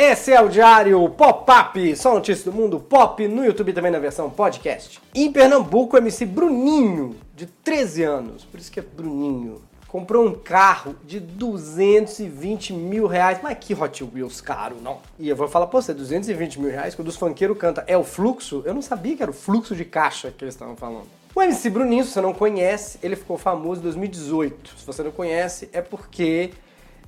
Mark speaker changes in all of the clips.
Speaker 1: Esse é o Diário Pop-Up, só notícias do mundo pop, no YouTube também na versão podcast. Em Pernambuco, o MC Bruninho, de 13 anos, por isso que é Bruninho, comprou um carro de 220 mil reais. Mas que Hot Wheels caro, não. E eu vou falar pra você, 220 mil reais, quando os funkeiros cantam é o fluxo, eu não sabia que era o fluxo de caixa que eles estavam falando. O MC Bruninho, se você não conhece, ele ficou famoso em 2018. Se você não conhece, é porque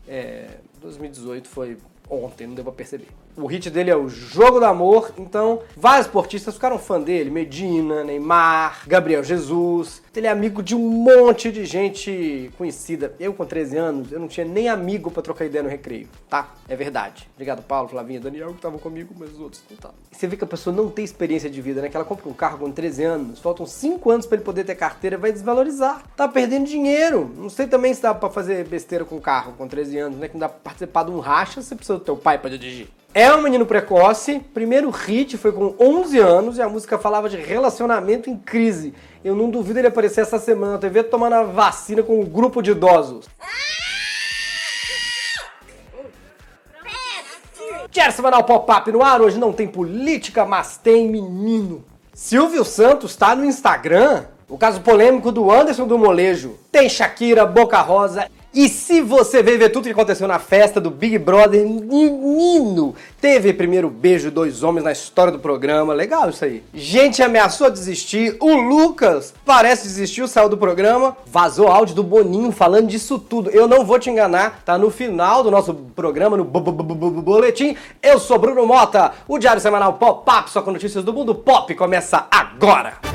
Speaker 1: é, 2018 foi ontem, não deu pra perceber. O hit dele é o Jogo do Amor, então vários esportistas ficaram fã dele, Medina, Neymar, Gabriel Jesus. Ele é amigo de um monte de gente conhecida. Eu com 13 anos, eu não tinha nem amigo para trocar ideia no recreio, tá? É verdade. Obrigado, Paulo, Flavinha, Daniel que estavam comigo, mas os outros não estavam. Você vê que a pessoa não tem experiência de vida, né? Que ela compra um carro com 13 anos, faltam 5 anos para ele poder ter carteira, vai desvalorizar. Tá perdendo dinheiro. Não sei também se dá para fazer besteira com carro com 13 anos, né? Que não dá pra participar de um racha, você precisa do teu pai para dirigir. É um menino precoce, primeiro hit foi com 11 anos e a música falava de relacionamento em crise. Eu não duvido ele aparecer essa semana na TV tomando a vacina com um grupo de idosos. Diário Semanal Pop-Up no ar, hoje não tem política, mas tem menino. Silvio Santos tá no Instagram. O caso polêmico do Anderson do Molejo. Tem Shakira, Boca Rosa e se você veio ver tudo que aconteceu na festa do Big Brother, menino, teve primeiro beijo dois homens na história do programa, legal isso aí. Gente ameaçou desistir, o Lucas parece desistiu, saiu do programa, vazou áudio do Boninho falando disso tudo. Eu não vou te enganar, tá no final do nosso programa, no boletim. Eu sou Bruno Mota, o Diário Semanal Pop-Up, só com notícias do mundo pop, começa agora.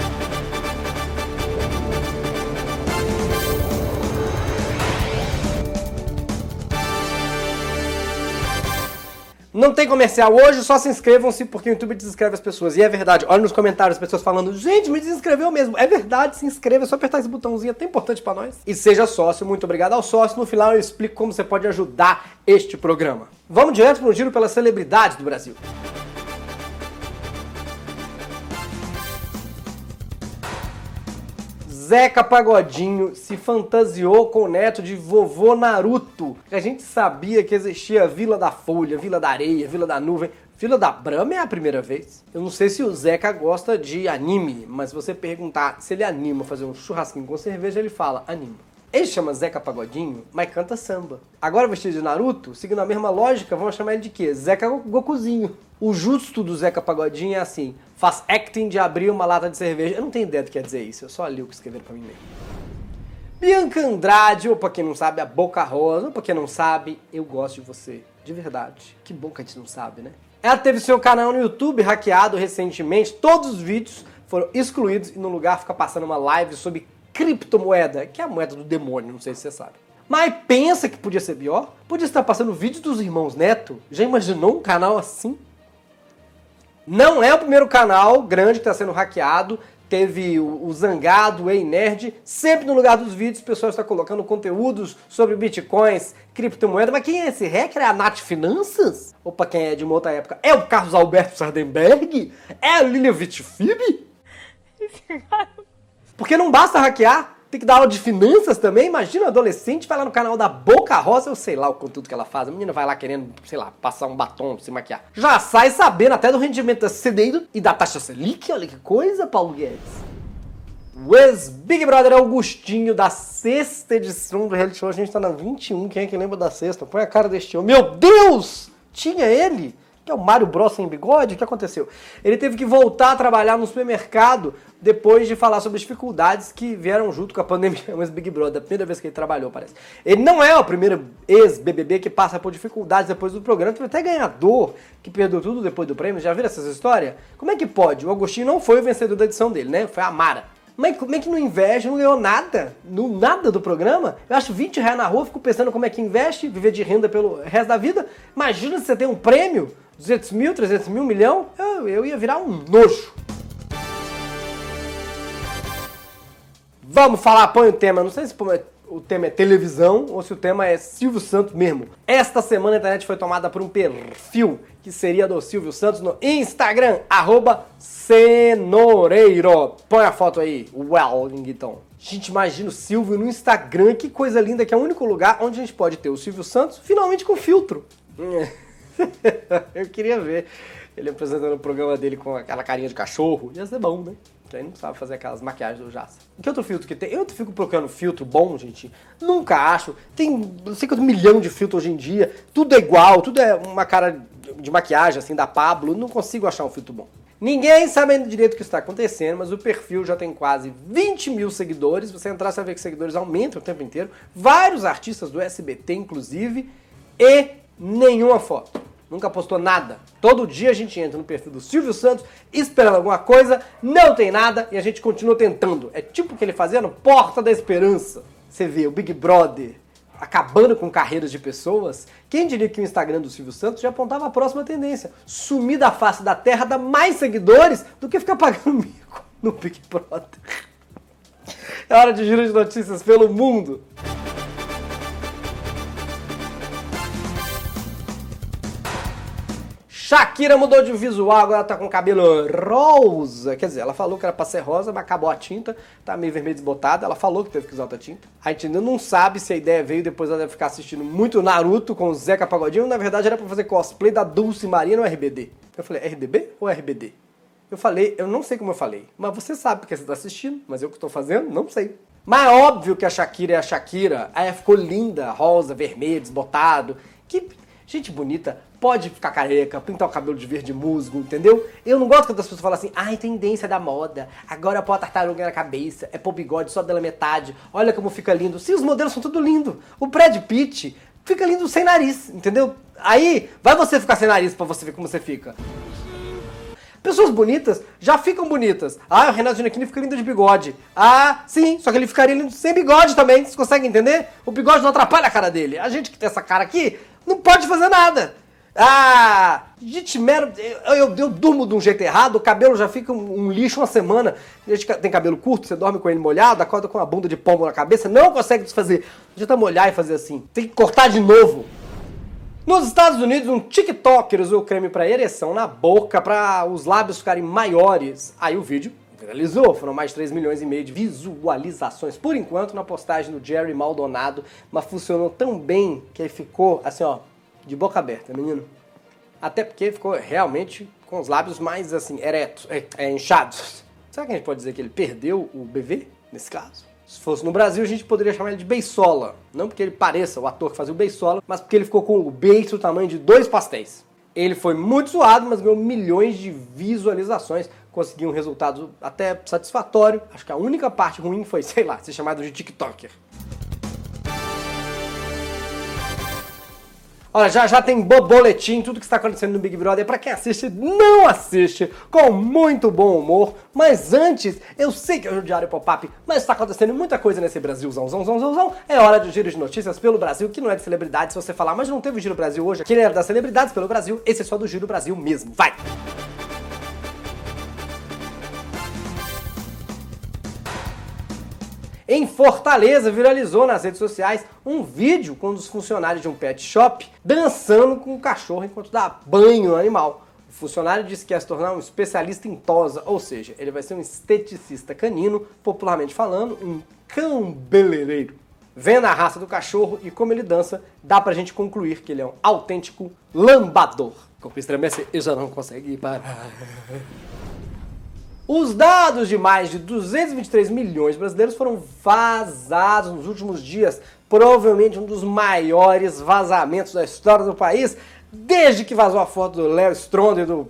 Speaker 1: Não tem comercial hoje, só se inscrevam-se porque o YouTube desinscreve as pessoas. E é verdade, olha nos comentários as pessoas falando, gente, me desinscreveu mesmo. É verdade, se inscreva, é só apertar esse botãozinho, é tão importante para nós. E seja sócio, muito obrigado ao sócio. No final eu explico como você pode ajudar este programa. Vamos direto para um giro pelas celebridades do Brasil. Zeca Pagodinho se fantasiou com o neto de vovô Naruto. A gente sabia que existia Vila da Folha, Vila da Areia, Vila da Nuvem. Vila da Brahma é a primeira vez. Eu não sei se o Zeca gosta de anime, mas se você perguntar se ele anima fazer um churrasquinho com cerveja, ele fala anima. Ele chama Zeca Pagodinho, mas canta samba. Agora vestido de Naruto, seguindo a mesma lógica, vamos chamar ele de quê? Zeca Gokuzinho. O justo do Zeca Pagodinho é assim, faz acting de abrir uma lata de cerveja. Eu não tenho ideia do que quer dizer isso, eu só li o que escreveram pra mim mesmo. Bianca Andrade, ou pra quem não sabe, a Boca Rosa, ou pra quem não sabe, eu gosto de você. De verdade. Que bom que a gente não sabe, né? Ela teve seu canal no YouTube hackeado recentemente, todos os vídeos foram excluídos e no lugar fica passando uma live sobre criptomoeda, que é a moeda do demônio, não sei se você sabe. Mas pensa que podia ser pior? Podia estar passando vídeos dos irmãos Neto? Já imaginou um canal assim? Não é o primeiro canal grande que está sendo hackeado. Teve o, Zangado, o Ei Nerd. Sempre no lugar dos vídeos, o pessoal está colocando conteúdos sobre bitcoins, criptomoeda. Mas quem é esse hacker? É a Nath Finanças? Ou para quem é de uma outra época, é o Carlos Alberto Sardenberg? É a Lilia Vitfib? Porque não basta hackear, tem que dar aula de finanças também. Imagina um adolescente vai lá no canal da Boca Rosa, eu sei lá o conteúdo que ela faz. A menina vai lá querendo, sei lá, passar um batom, se maquiar. Já sai sabendo até do rendimento da CDI e da taxa Selic. Olha que coisa, Paulo Guedes. O ex-Big Brother Augustinho da sexta edição do reality show. A gente tá na 21, quem é que lembra da sexta? Põe a cara deste homem. Meu Deus! Tinha ele? Que é o Mário Bros sem bigode, o que aconteceu? Ele teve que voltar a trabalhar no supermercado depois de falar sobre as dificuldades que vieram junto com a pandemia, mas Big Brother, a primeira vez que ele trabalhou, parece. Ele não é o primeiro ex-BBB que passa por dificuldades depois do programa, teve até ganhador que perdeu tudo depois do prêmio, já viram essas histórias? Como é que pode? O Agostinho não foi o vencedor da edição dele, né? Foi a Mara. Mas como é que não investe? Não ganhou nada? No, nada do programa? Eu acho 20 reais na rua, fico pensando como é que investe, viver de renda pelo resto da vida. Imagina se você tem um prêmio 200 mil, 300 mil, milhão, eu, eu ia virar um nojo. Vamos falar, põe o tema. Não sei se o tema é televisão ou se o tema é Silvio Santos mesmo. Esta semana a internet foi tomada por um perfil que seria do Silvio Santos no Instagram, arroba Cenoreiro. Põe a foto aí, Wellington. Gente, imagina o Silvio no Instagram, que coisa linda, que é o único lugar onde a gente pode ter o Silvio Santos finalmente com filtro. eu queria ver ele apresentando o programa dele com aquela carinha de cachorro. Ia ser bom, né? Aí não sabe fazer aquelas maquiagens do Jaça. Que outro filtro que tem? Eu fico procurando filtro bom, gente. Nunca acho. Tem não sei quanto milhão de filtros hoje em dia. Tudo é igual, tudo é uma cara de maquiagem, assim, da Pablo. Não consigo achar um filtro bom. Ninguém sabe direito o que está acontecendo, mas o perfil já tem quase 20 mil seguidores. Você entrar, você vai ver que seguidores aumentam o tempo inteiro. Vários artistas do SBT, inclusive. E nenhuma foto. Nunca postou nada. Todo dia a gente entra no perfil do Silvio Santos esperando alguma coisa, não tem nada e a gente continua tentando. É tipo o que ele fazia no Porta da Esperança. Você vê o Big Brother acabando com carreiras de pessoas. Quem diria que o Instagram do Silvio Santos já apontava a próxima tendência? Sumir da face da terra dá mais seguidores do que ficar pagando mico no Big Brother. É hora de giro de notícias pelo mundo. Shakira mudou de visual, agora tá com cabelo rosa. Quer dizer, ela falou que era pra ser rosa, mas acabou a tinta, tá meio vermelho desbotada. Ela falou que teve que usar outra tinta. A gente ainda não sabe se a ideia veio depois ela deve ficar assistindo muito Naruto com o Zeca Pagodinho. Na verdade, era pra fazer cosplay da Dulce Maria no RBD. Eu falei, RDB ou RBD? Eu falei, eu não sei como eu falei, mas você sabe porque você tá assistindo, mas eu que tô fazendo, não sei. Mas é óbvio que a Shakira é a Shakira. Aí ficou linda, rosa, vermelho, desbotado. Que gente bonita pode ficar careca, pintar o cabelo de verde musgo, entendeu? Eu não gosto quando as pessoas falam assim, ai, tendência da moda, agora pôr a tartaruga na cabeça, é pôr bigode só pela metade, olha como fica lindo. Sim, os modelos são tudo lindo. O Brad Pitt fica lindo sem nariz, entendeu? Aí, vai você ficar sem nariz pra você ver como você fica. Pessoas bonitas já ficam bonitas. Ah, o Renato Giannichini fica lindo de bigode. Ah, sim, só que ele ficaria lindo sem bigode também. Vocês conseguem entender? O bigode não atrapalha a cara dele. A gente que tem essa cara aqui não pode fazer nada. Ah, gente, mero, eu, eu, eu, durmo de um jeito errado, o cabelo já fica um, um, lixo uma semana. Gente tem cabelo curto, você dorme com ele molhado, acorda com uma bunda de pombo na cabeça, não consegue desfazer. Adianta molhar e fazer assim. Tem que cortar de novo. Nos Estados Unidos, um TikToker usou creme para ereção na boca para os lábios ficarem maiores. Aí o vídeo viralizou, foram mais de 3 milhões e meio de visualizações por enquanto na postagem do Jerry Maldonado, mas funcionou tão bem que ele ficou assim, ó, de boca aberta, menino. Até porque ficou realmente com os lábios mais assim, eretos, é, é, inchados. Será que a gente pode dizer que ele perdeu o BV nesse caso? Se fosse no Brasil, a gente poderia chamar ele de Beisola. Não porque ele pareça o ator que fazia o Beisola, mas porque ele ficou com o beiço do tamanho de dois pastéis. Ele foi muito zoado, mas ganhou milhões de visualizações. Conseguiu um resultado até satisfatório. Acho que a única parte ruim foi, sei lá, ser chamado de TikToker. Olha, já já tem boletim, tudo que está acontecendo no Big Brother. Para quem assiste, não assiste, com muito bom humor. Mas antes, eu sei que é o Diário Pop-Up, mas está acontecendo muita coisa nesse Brasilzão, zão, zão, zão, zão. É hora de giro de notícias pelo Brasil, que não é de celebridades. Se você falar, mas não teve o Giro Brasil hoje, aquele era das celebridades pelo Brasil, esse é só do Giro Brasil mesmo. Vai! Em Fortaleza, viralizou nas redes sociais um vídeo com um dos funcionários de um pet shop dançando com o cachorro enquanto dá banho no animal. O funcionário disse que ia se tornar um especialista em tosa, ou seja, ele vai ser um esteticista canino, popularmente falando, um cambeleireiro. Vendo a raça do cachorro e como ele dança, dá pra gente concluir que ele é um autêntico lambador. Corpo estremece e já não consegue parar. Os dados de mais de 223 milhões de brasileiros foram vazados nos últimos dias, provavelmente um dos maiores vazamentos da história do país, desde que vazou a foto do Léo Stronda e do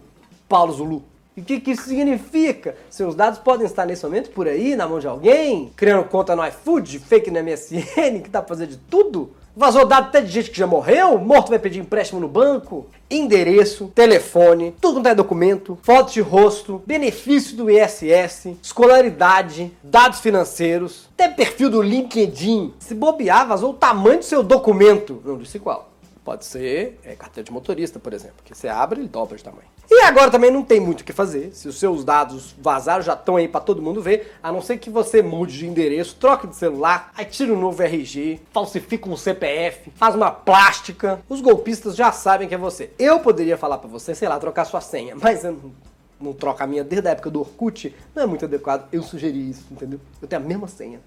Speaker 1: Paulo Zulu. E o que, que, isso significa? Seus dados podem estar nesse momento por aí, na mão de alguém, criando conta no iFood, fake no MSN, que pra fazer de tudo? Vazou dado até de gente que já morreu, morto vai pedir empréstimo no banco, endereço, telefone, tudo quanto é documento, foto de rosto, benefício do ISS, escolaridade, dados financeiros, até perfil do LinkedIn. Se bobear, vazou o tamanho do seu documento. Não disse qual. Pode ser é, carteira de motorista, por exemplo, que você abre e dobra de tamanho. E agora também não tem muito o que fazer. Se os seus dados vazaram, já estão aí para todo mundo ver, a não ser que você mude de endereço, troque de celular, aí tira um novo RG, falsifica um CPF, faz uma plástica. Os golpistas já sabem que é você. Eu poderia falar para você, sei lá, trocar sua senha, mas eu não, não troco a minha desde a época do Orkut, não é muito adequado. Eu sugeri isso, entendeu? Eu tenho a mesma senha.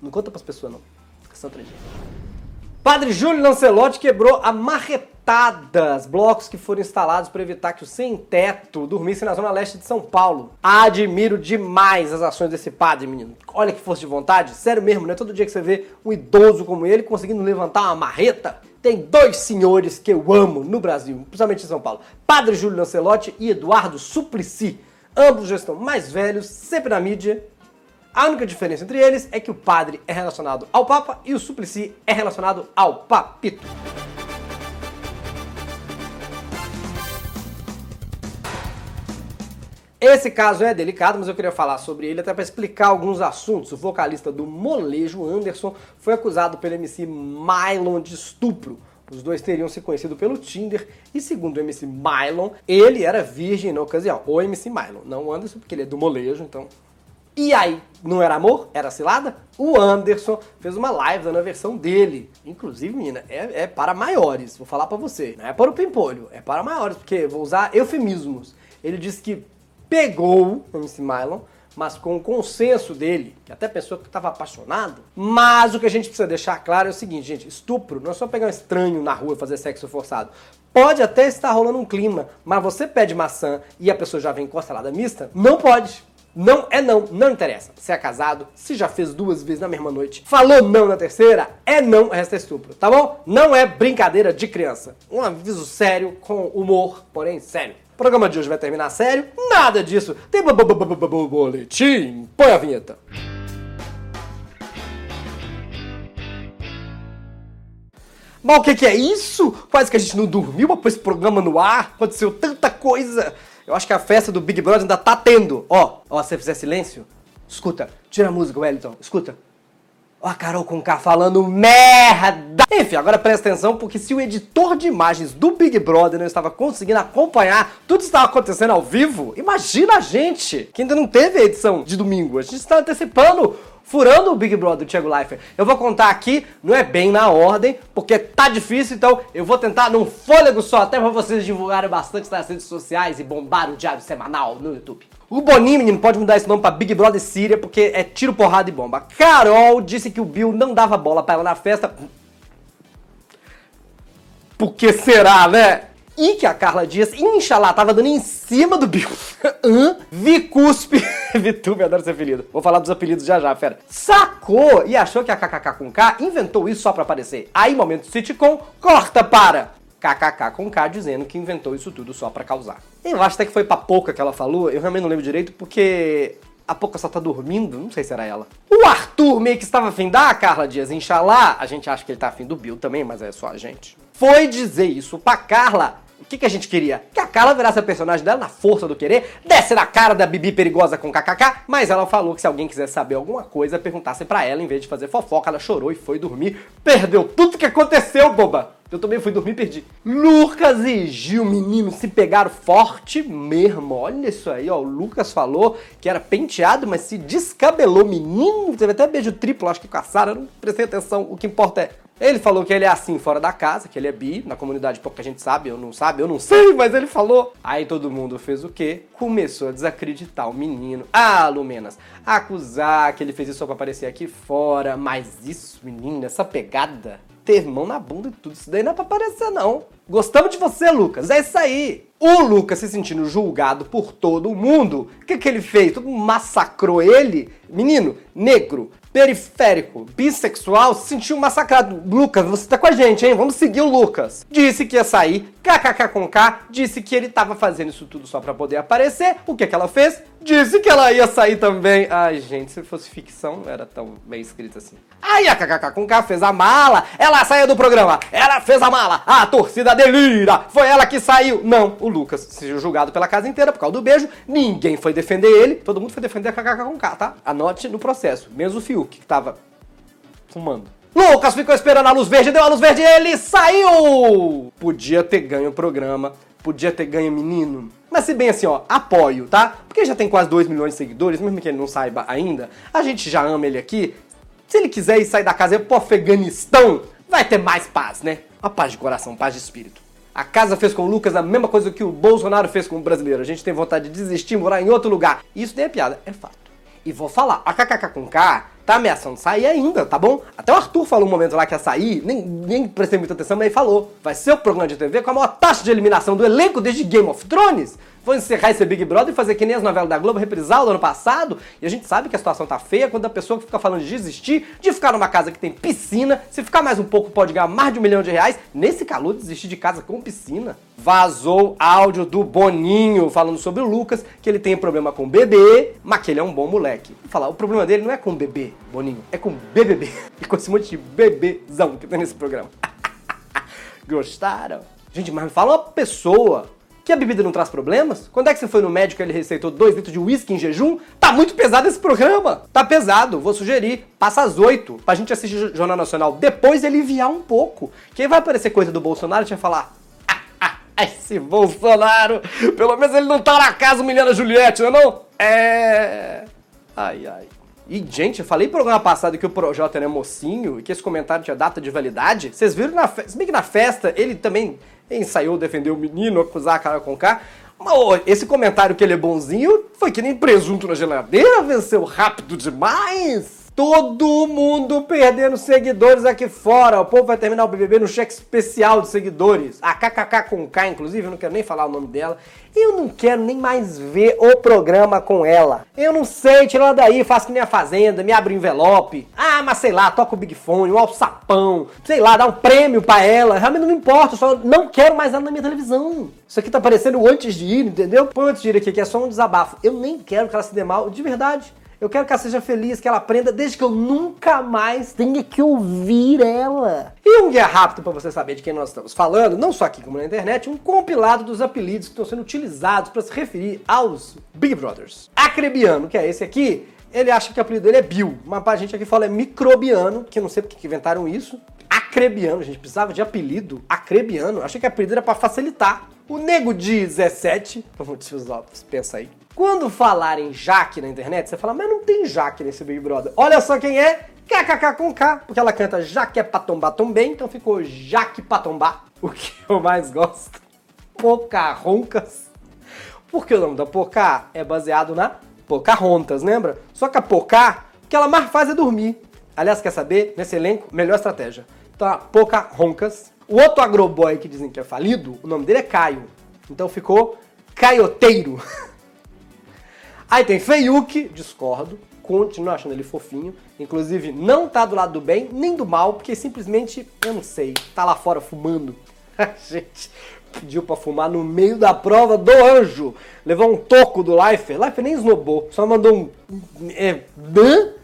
Speaker 1: Não conta pras pessoas, não. Fica só três Padre Júlio Lancelotti quebrou a marretadas blocos que foram instalados para evitar que o sem-teto dormisse na zona leste de São Paulo. Admiro demais as ações desse padre, menino. Olha que força de vontade, sério mesmo, não é todo dia que você vê um idoso como ele conseguindo levantar uma marreta. Tem dois senhores que eu amo no Brasil, principalmente em São Paulo: Padre Júlio Lancelotti e Eduardo Suplicy. Ambos já estão mais velhos, sempre na mídia, a única diferença entre eles é que o padre é relacionado ao Papa e o Suplicy é relacionado ao Papito. Esse caso é delicado, mas eu queria falar sobre ele até para explicar alguns assuntos. O vocalista do Molejo, Anderson, foi acusado pelo MC Mylon de estupro. Os dois teriam se conhecido pelo Tinder e, segundo o MC Mylon, ele era virgem na ocasião. O MC Mylon, não o Anderson, porque ele é do molejo, então e aí, não era amor? Era cilada? O Anderson fez uma live dando a versão dele. Inclusive, menina, é, é para maiores, vou falar para você. Não é para o pimpolho, é para maiores, porque vou usar eufemismos. Ele disse que pegou o MC Mylon, mas com o consenso dele, que até pensou que estava apaixonado. Mas o que a gente precisa deixar claro é o seguinte, gente: estupro não é só pegar um estranho na rua e fazer sexo forçado. Pode até estar rolando um clima, mas você pede maçã e a pessoa já vem com a salada mista? Não pode. Não é não, não interessa. Se é casado, se já fez duas vezes na mesma noite, falou não na terceira, é não, resta estupro, tá bom? Não é brincadeira de criança. Um aviso sério, com humor, porém sério. O programa de hoje vai terminar sério? Nada disso. Tem boletim. Põe a vinheta. Mas o que, é isso? Quase que a gente não dormiu pôr esse programa no ar. Aconteceu tanta coisa. Eu acho que a festa do Big Brother ainda tá tendo. Ó, ó, se você fizer silêncio, escuta, tira a música, Wellington, escuta. Ó a Carol com K falando merda! Enfim, agora presta atenção, porque se o editor de imagens do Big Brother não estava conseguindo acompanhar tudo que estava acontecendo ao vivo, imagina a gente, que ainda não teve a edição de domingo. A gente está antecipando furando o Big Brother do Thiago Leifert. Eu vou contar aqui, não é bem na ordem, porque tá difícil, então eu vou tentar num fôlego só, até pra vocês divulgarem bastante nas redes sociais e bombar o Diário Semanal no YouTube. O Boninho, menino, pode mudar esse nome pra Big Brother Síria, porque é tiro, porrada e bomba. Carol disse que o Bill não dava bola pra ela na festa. Por que será, né? E que a Carla Dias, inshallah, tava dando em cima do Bill. Hã? Vicuspe. Vitube, adoro ser apelido. Vou falar dos apelidos já já, fera. Sacou e achou que a KKK com K inventou isso só pra aparecer. Aí, momento sitcom, corta para KKK com K dizendo que inventou isso tudo só pra causar. Eu acho até que foi pra pouca que ela falou, eu realmente não lembro direito porque a pouca só tá dormindo, não sei se era ela. O Arthur meio que estava afim da Carla Dias, inshallah, a gente acha que ele tá afim do Bill também, mas é só a gente. Foi dizer isso pra Carla o que, que a gente queria? Que a Carla virasse a personagem dela na força do querer, desce na cara da Bibi perigosa com kkk, mas ela falou que se alguém quiser saber alguma coisa, perguntasse para ela em vez de fazer fofoca, ela chorou e foi dormir. Perdeu tudo que aconteceu, boba! Eu também fui dormir e perdi. Lucas e Gil, menino, se pegaram forte mesmo. Olha isso aí, ó. O Lucas falou que era penteado, mas se descabelou. Menino, teve até beijo triplo, acho que com a Sara. Não prestei atenção. O que importa é ele falou que ele é assim fora da casa, que ele é bi, na comunidade pouca gente sabe, eu não sabe, eu não sei, mas ele falou. Aí todo mundo fez o quê? Começou a desacreditar o menino. Ah, Lumenas, acusar que ele fez isso só pra aparecer aqui fora. Mas isso, menino, essa pegada, ter mão na bunda e tudo, isso daí não é pra aparecer não. Gostamos de você, Lucas, é isso aí. O Lucas se sentindo julgado por todo mundo. O que, que ele fez? Todo mundo massacrou ele. Menino, negro, periférico, bissexual, se sentiu massacrado. Lucas, você tá com a gente, hein? Vamos seguir o Lucas. Disse que ia sair, kkk com K, disse que ele tava fazendo isso tudo só pra poder aparecer. O que que ela fez? Disse que ela ia sair também. Ai, gente, se fosse ficção, era tão bem escrito assim. Aí a kkk com K fez a mala, ela saiu do programa, ela fez a mala, a torcida delira, foi ela que saiu. Não, o Lucas seja julgado pela casa inteira por causa do beijo, ninguém foi defender ele, todo mundo foi defender a kkk com K, tá? Anote no processo, menos o Fiuk que tava fumando. Lucas ficou esperando a luz verde, deu a luz verde e ele saiu! Podia ter ganho o programa, podia ter ganho menino. Mas se bem assim, ó, apoio, tá? Porque já tem quase 2 milhões de seguidores, mesmo que ele não saiba ainda, a gente já ama ele aqui. Se ele quiser ir sair da casa e ir pro Afeganistão, vai ter mais paz, né? Uma paz de coração, paz de espírito. A casa fez com o Lucas a mesma coisa que o Bolsonaro fez com o brasileiro. A gente tem vontade de desistir, morar em outro lugar. Isso nem é piada, é fato. E vou falar, a KKK com K tá ameaçando sair ainda, tá bom? Até o Arthur falou um momento lá que ia sair, nem, nem prestei muita atenção, mas ele falou. Vai ser o programa de TV com a maior taxa de eliminação do elenco desde Game of Thrones. Vou encerrar esse Big Brother e fazer que nem as novelas da Globo, reprisar o do ano passado. E a gente sabe que a situação tá feia quando a pessoa que fica falando de desistir, de ficar numa casa que tem piscina, se ficar mais um pouco pode ganhar mais de um milhão de reais. Nesse calor, desistir de casa com piscina. Vazou áudio do Boninho falando sobre o Lucas, que ele tem problema com bebê, mas que ele é um bom moleque. Vou falar, o problema dele não é com bebê, Boninho, é com BBB. E com esse monte de bebezão que tem nesse programa. Gostaram? Gente, mas me fala uma pessoa que a bebida não traz problemas? Quando é que você foi no médico e ele receitou 2 litros de uísque em jejum? Tá muito pesado esse programa. Tá pesado. Vou sugerir. Passa às 8 pra gente assistir Jornal Nacional. Depois aliviar um pouco. Quem vai aparecer coisa do Bolsonaro, a gente vai falar. Ah, ah, esse Bolsonaro! Pelo menos ele não tá na casa humilhando a Juliette, não é não? É... Ai, ai. E, gente, eu falei programa passado que o Projota era mocinho e que esse comentário tinha data de validade. Vocês viram na festa? Se bem que na festa ele também ensaiou defender o menino, acusar a cara com K. Mas esse comentário que ele é bonzinho foi que nem presunto na geladeira, venceu rápido demais. Todo mundo perdendo seguidores aqui fora. O povo vai terminar o BBB no cheque especial de seguidores. A KKK com K, inclusive, eu não quero nem falar o nome dela. Eu não quero nem mais ver o programa com ela. Eu não sei, tira ela daí, faço que nem a Fazenda, me abre envelope. Ah, mas sei lá, toca o Big Fone, um alçapão. Sei lá, dá um prêmio pra ela. Realmente não me importa, só não quero mais ela na minha televisão. Isso aqui tá parecendo antes de ir, entendeu? Põe antes de ir aqui, que é só um desabafo. Eu nem quero que ela se dê mal, de verdade. Eu quero que ela seja feliz, que ela aprenda, desde que eu nunca mais tenha que ouvir ela. E um guia rápido para você saber de quem nós estamos falando, não só aqui como na internet, um compilado dos apelidos que estão sendo utilizados para se referir aos Big Brothers. Acrebiano, que é esse aqui, ele acha que o apelido dele é Bill, mas pra gente aqui fala é microbiano, que eu não sei porque que inventaram isso. Acrebiano, a gente precisava de apelido. Acrebiano, achei que apelido era para facilitar. O nego de 17, vamos pensa aí. Quando falarem Jaque na internet, você fala, mas não tem Jaque nesse Big Brother. Olha só quem é, KKK com K, porque ela canta Jaque é pra tombar também, então ficou Jaque pra tombar. O que eu mais gosto, Pocahontas. Porque o nome da Pocá é baseado na Pocahontas, lembra? Só que a Pocá, o que ela mais faz é dormir. Aliás, quer saber? Nesse elenco, melhor estratégia. Então, a Pocahontas. O outro agroboy que dizem que é falido, o nome dele é Caio. Então ficou Caioteiro. Aí tem Feiuki, discordo, continuo achando ele fofinho. Inclusive, não tá do lado do bem nem do mal, porque simplesmente, eu não sei, tá lá fora fumando. A gente pediu pra fumar no meio da prova do anjo. Levou um toco do Life. Life nem esnobou, só mandou um. É,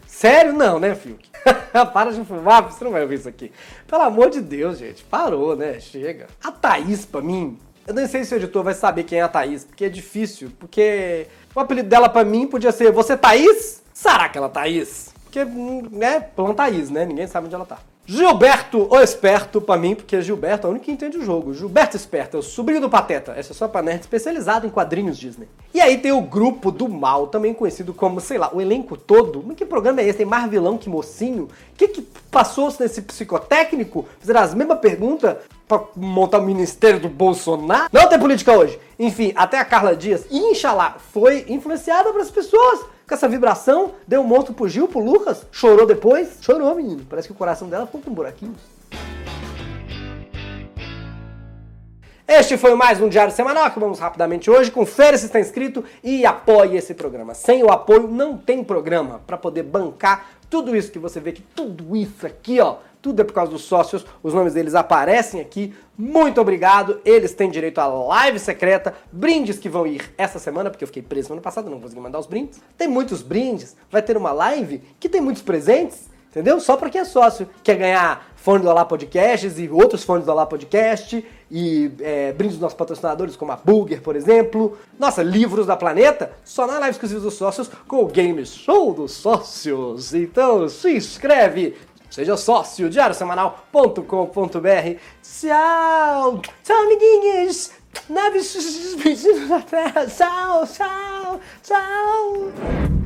Speaker 1: Sério? Não, né, Fiuk? Para de fumar, você não vai ouvir isso aqui. Pelo amor de Deus, gente. Parou, né? Chega. A Thaís, pra mim, eu nem sei se o editor vai saber quem é a Thaís, porque é difícil, porque o apelido dela pra mim podia ser Você Thaís? Será que ela Thaís? Porque, né, planta Thaís, né? Ninguém sabe onde ela tá. Gilberto, o esperto, pra mim, porque Gilberto é o único que entende o jogo. Gilberto Esperto, é o sobrinho do Pateta. Essa é só pra nerd especializado em quadrinhos Disney. E aí tem o Grupo do Mal, também conhecido como, sei lá, o elenco todo. Mas que programa é esse? Tem mais vilão que mocinho? O que que passou nesse psicotécnico? Fizeram as mesmas perguntas pra montar o ministério do Bolsonaro? Não tem política hoje. Enfim, até a Carla Dias, inshallah, foi influenciada pelas pessoas com essa vibração, deu um monstro pro Gil, pro Lucas, chorou depois. Chorou, menino. Parece que o coração dela ficou com buraquinhos. Este foi mais um Diário Semanal. Acabamos rapidamente hoje. Confere se está inscrito e apoie esse programa. Sem o apoio, não tem programa para poder bancar tudo isso que você vê que tudo isso aqui, ó, tudo é por causa dos sócios, os nomes deles aparecem aqui. Muito obrigado, eles têm direito à live secreta, brindes que vão ir essa semana, porque eu fiquei preso no ano passado, não consegui mandar os brindes. Tem muitos brindes, vai ter uma live que tem muitos presentes, entendeu? Só para quem é sócio, quer ganhar fone do Olá Podcasts e outros fones do Olá Podcast e é, brindes dos nossos patrocinadores, como a Burger, por exemplo. Nossa, livros da Planeta, só na live exclusiva dos sócios com o Game Show dos Sócios. Então se inscreve, Seja sócio, diariosemanal.com.br. Tchau! Tchau, amiguinhos! Naves da Terra! Tchau, tchau, tchau!